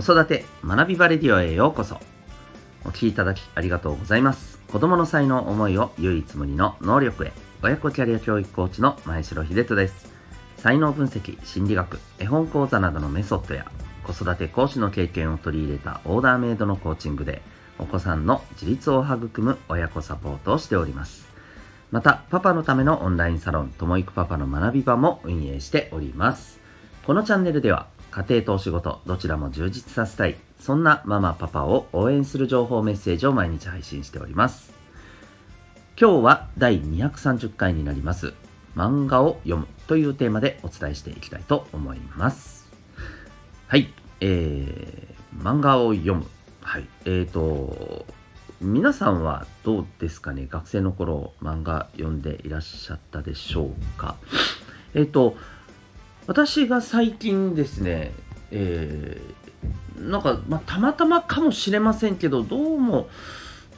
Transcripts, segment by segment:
子育て学びバレディオへようこそ。お聞きいただきありがとうございます。子供の才能思いを唯一無二の能力へ。親子キャリア教育コーチの前城秀人です。才能分析心理学絵本講座などのメソッドや子育て講師の経験を取り入れたオーダーメイドのコーチングでお子さんの自立を育む親子サポートをしております。またパパのためのオンラインサロンともいくパパの学び場も運営しております。このチャンネルでは家庭とお仕事どちらも充実させたい。そんなママパパを応援する情報メッセージを毎日配信しております。今日は第230回になります。漫画を読むというテーマでお伝えしていきたいと思います。はいえー、漫画を読む。はいえーと皆さんはどうですかね？学生の頃漫画読んでいらっしゃったでしょうか？えっ、ー、と私が最近ですね、えー、なんか、まあ、たまたまかもしれませんけど、どうも、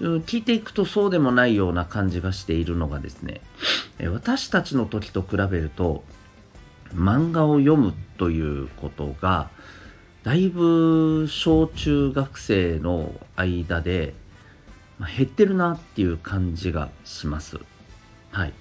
聞いていくとそうでもないような感じがしているのがですね、私たちの時と比べると、漫画を読むということが、だいぶ小中学生の間で、減ってるなっていう感じがします。はい。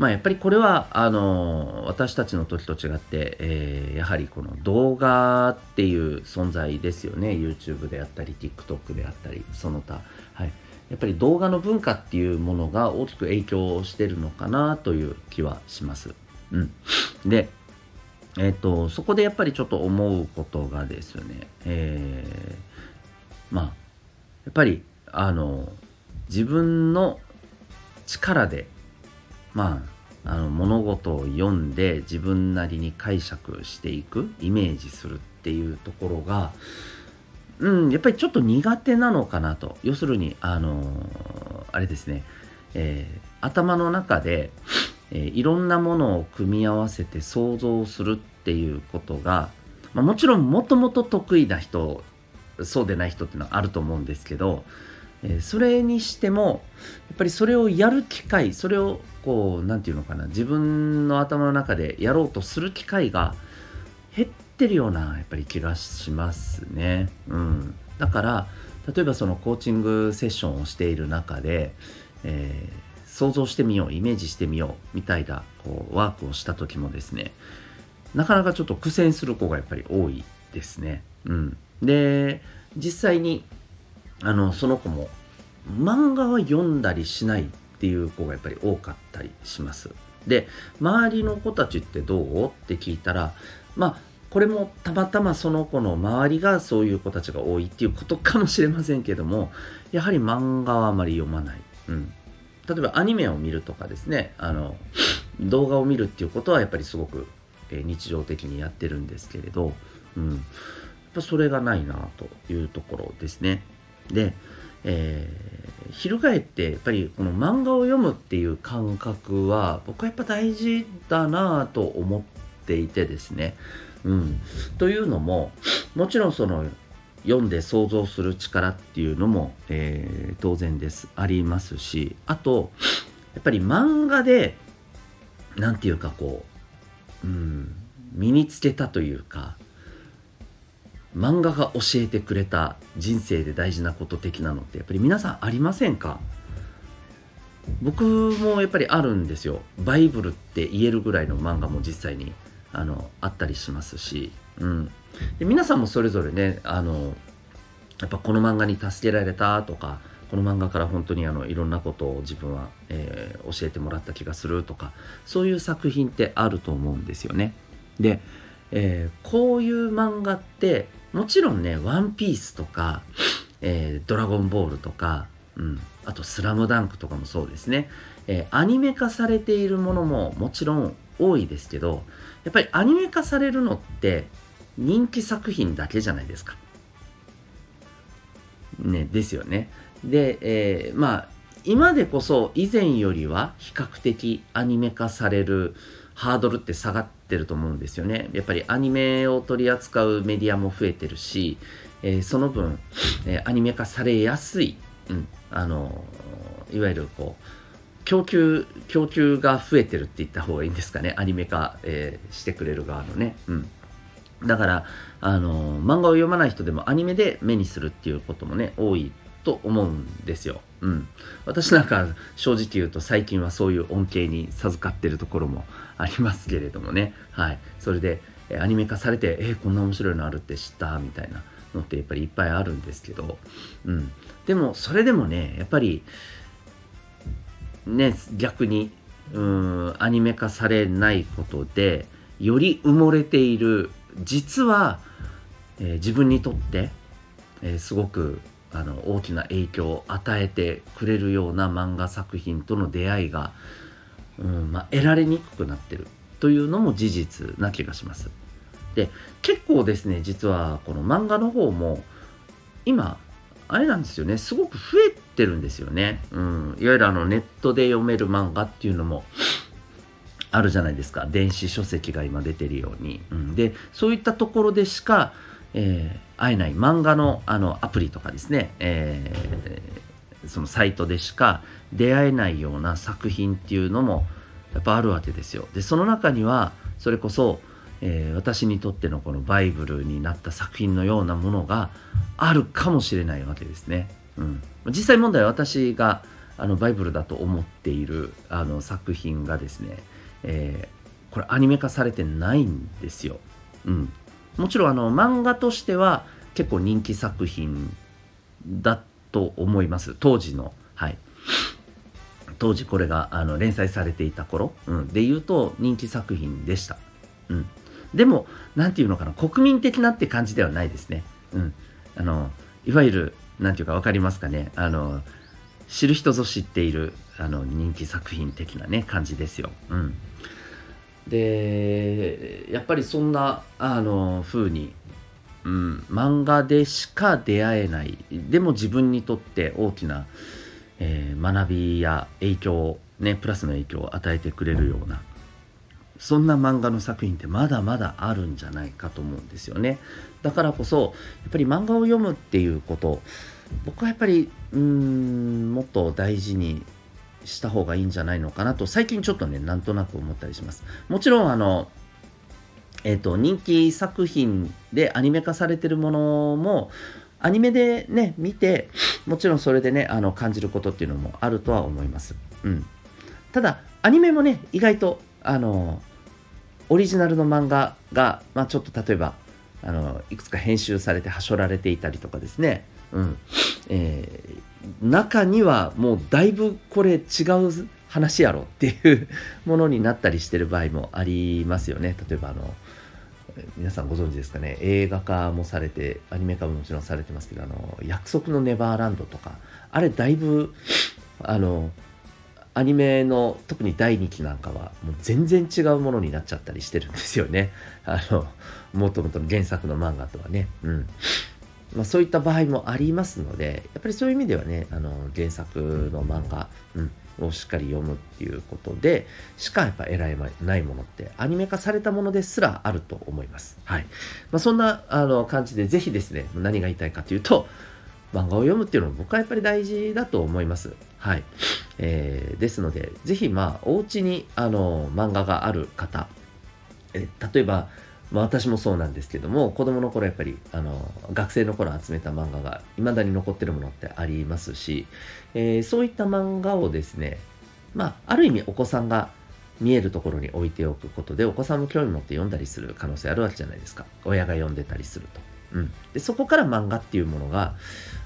まあ、やっぱりこれはあの私たちの時と違って、えー、やはりこの動画っていう存在ですよね。YouTube であったり TikTok であったりその他、はい、やっぱり動画の文化っていうものが大きく影響してるのかなという気はします。うん、で、えーと、そこでやっぱりちょっと思うことがですね、えー、まあやっぱりあの自分の力でまあ、あの物事を読んで自分なりに解釈していくイメージするっていうところが、うん、やっぱりちょっと苦手なのかなと。要するにあのあれですね、えー、頭の中で、えー、いろんなものを組み合わせて想像するっていうことが、まあ、もちろんもともと得意な人そうでない人っていうのはあると思うんですけどえそれにしてもやっぱりそれをやる機会それをこう何て言うのかな自分の頭の中でやろうとする機会が減ってるようなやっぱり気がしますね。うん、だから例えばそのコーチングセッションをしている中で、えー、想像してみようイメージしてみようみたいなこうワークをした時もですねなかなかちょっと苦戦する子がやっぱり多いですね。うん、で実際にあのその子も漫画は読んだりしないっていう子がやっぱり多かったりします。で周りの子たちってどう？って聞いたらまあこれもたまたまその子の周りがそういう子たちが多いっていうことかもしれませんけどもやはり漫画はあまり読まない。うん、例えばアニメを見るとかですねあの動画を見るっていうことはやっぱりすごく、え日常的にやってるんですけれど、うん、やっぱそれがないなというところですね。で、えー、翻ってやっぱりこの漫画を読むっていう感覚は僕はやっぱ大事だなぁと思っていてですね。うん、というのももちろんその読んで想像する力っていうのも、えー、当然ですありますしあとやっぱり漫画で何て言うかこう、うん、身につけたというか漫画が教えてくれた人生で大事なこと的なのってやっぱり皆さんありませんか？僕もやっぱりあるんですよ。バイブルって言えるぐらいの漫画も実際にあのあったりしますし、うん、で皆さんもそれぞれねあのやっぱこの漫画に助けられたとかこの漫画から本当にあのいろんなことを自分は、えー、教えてもらった気がするとかそういう作品ってあると思うんですよね。で、えー、こういう漫画ってもちろんね、ワンピースとか、えー、ドラゴンボールとか、うん、あとスラムダンクとかもそうですね、えー、アニメ化されているものももちろん多いですけど、やっぱりアニメ化されるのって人気作品だけじゃないですか。ね、ですよね。で、えー、まあ、今でこそ以前よりは比較的アニメ化されるハードルって下がってると思うんですよね。やっぱりアニメを取り扱うメディアも増えてるし、えー、その分、えー、アニメ化されやすい、うん、あのいわゆるこう供給供給が増えてるって言った方がいいんですかね。アニメ化、え、してくれる側のね、うん、だからあの漫画を読まない人でもアニメで目にするっていうこともね多いと思うんですよ。うん、私なんか正直言うと最近はそういう恩恵に授かってるところもありますけれどもね、はい、それでアニメ化されてえー、こんな面白いのあるって知ったみたいなのってやっぱりいっぱいあるんですけど、うん、でもそれでもねやっぱりね逆にうんアニメ化されないことでより埋もれている実は、えー、自分にとって、えー、すごくあの大きな影響を与えてくれるような漫画作品との出会いが、うんまあ、得られにくくなってるというのも事実な気がします。で結構ですね実はこの漫画の方も今あれなんですよねすごく増えてるんですよね、うん、いわゆるあのネットで読める漫画っていうのもあるじゃないですか。電子書籍が今出てるように、うん、でそういったところでしか、えー、会えない漫画のあのアプリとかですね、えー、そのサイトでしか出会えないような作品っていうのもやっぱあるわけですよでその中にはそれこそえー、私にとってのこのバイブルになった作品のようなものがあるかもしれないわけですね。うん、実際問題は私があのバイブルだと思っているあの作品がですね、えー、これアニメ化されてないんですよ。うん、もちろんあの漫画としては結構人気作品だと思います当時のはい当時これがあの連載されていた頃、うん、で言うと人気作品でした、うん、でも、なんていうのかな、国民的なって感じではないですね。うん。あの、いわゆる、なんていうか分かりますかね。あの、知る人ぞ知っている、あの、人気作品的なね、感じですよ。うん。で、やっぱりそんな、あの、風に、うん、漫画でしか出会えない、でも自分にとって大きな、えー、学びや影響をね、プラスの影響を与えてくれるような、そんな漫画の作品ってまだまだあるんじゃないかと思うんですよね。だからこそやっぱり漫画を読むっていうこと僕はやっぱりうんもっと大事にした方がいいんじゃないのかなと最近ちょっとねなんとなく思ったりします。もちろんあのえっ、ー、と人気作品でアニメ化されてるものもアニメでね見てもちろんそれでねあの感じることっていうのもあるとは思います。うん。ただアニメもね意外とあのオリジナルの漫画が、まあ、ちょっと例えばあのいくつか編集されてはしょられていたりとかですね、うん。えー、中にはもうだいぶこれ違う話やろっていうものになったりしてる場合もありますよね例えばあの皆さんご存知ですかね映画化もされてアニメ化ももちろんされてますけどあの約束のネバーランドとかあれだいぶあのアニメの特に第2期なんかはもう全然違うものになっちゃったりしてるんですよね。あの、もともとの原作の漫画とはね。うん。まあ、そういった場合もありますので、やっぱりそういう意味ではね、あの原作の漫画、うん、をしっかり読むっていうことでしかやっぱ得られないものってアニメ化されたものですらあると思います。はい。まあ、そんなあの感じでぜひですね、何が言いたいかというと、漫画を読むっていうのも僕はやっぱり大事だと思います。はい。えー、ですので、ぜひ、まあ、お家に、あの、漫画がある方、え例えば、まあ、私もそうなんですけども、子供の頃やっぱり、あの、学生の頃集めた漫画が未だに残ってるものってありますし、えー、そういった漫画をですね、まあ、ある意味お子さんが見えるところに置いておくことで、お子さんも興味持って読んだりする可能性あるわけじゃないですか。親が読んでたりすると。うん。で、そこから漫画っていうものが、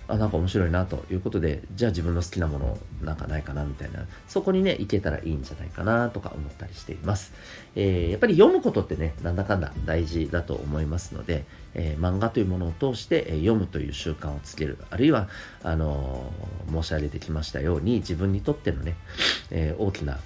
あなんか面白いなということでじゃあ自分の好きなものなんかないかなみたいなそこにね行けたらいいんじゃないかなとか思ったりしています、えー、やっぱり読むことってねなんだかんだ大事だと思いますので、えー、漫画というものを通して、え、読むという習慣をつけるあるいはあの申し上げてきましたように自分にとってのね、え大きな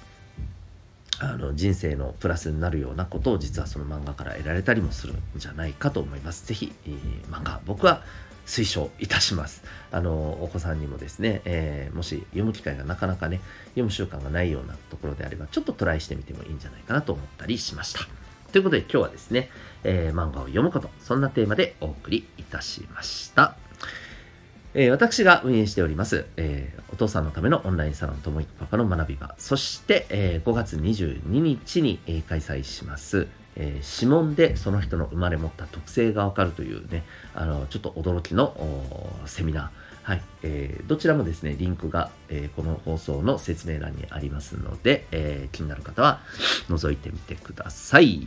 あの人生のプラスになるようなことを実はその漫画から得られたりもするんじゃないかと思います。ぜひ、えー、漫画僕は推奨いたします。あの、お子さんにもですね、えー、もし読む機会がなかなかね、読む習慣がないようなところであれば、ちょっとトライしてみてもいいんじゃないかなと思ったりしました。ということで今日はですね、えー、漫画を読むこと、そんなテーマでお送りいたしました。えー、私が運営しております、えー、お父さんのためのオンラインサロンともいくパパの学び場、そして、えー、5月22日に、え開催します、えー、指紋でその人の生まれ持った特性がわかるというね、あの、ちょっと驚きのセミナー。はい、えー、どちらもですね、リンクが、えー、この放送の説明欄にありますので、えー、気になる方は覗いてみてください。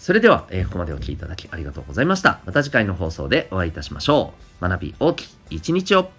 それでは、えー、ここまでお聴きいただきありがとうございました。また次回の放送でお会いいたしましょう。学び大きい一日を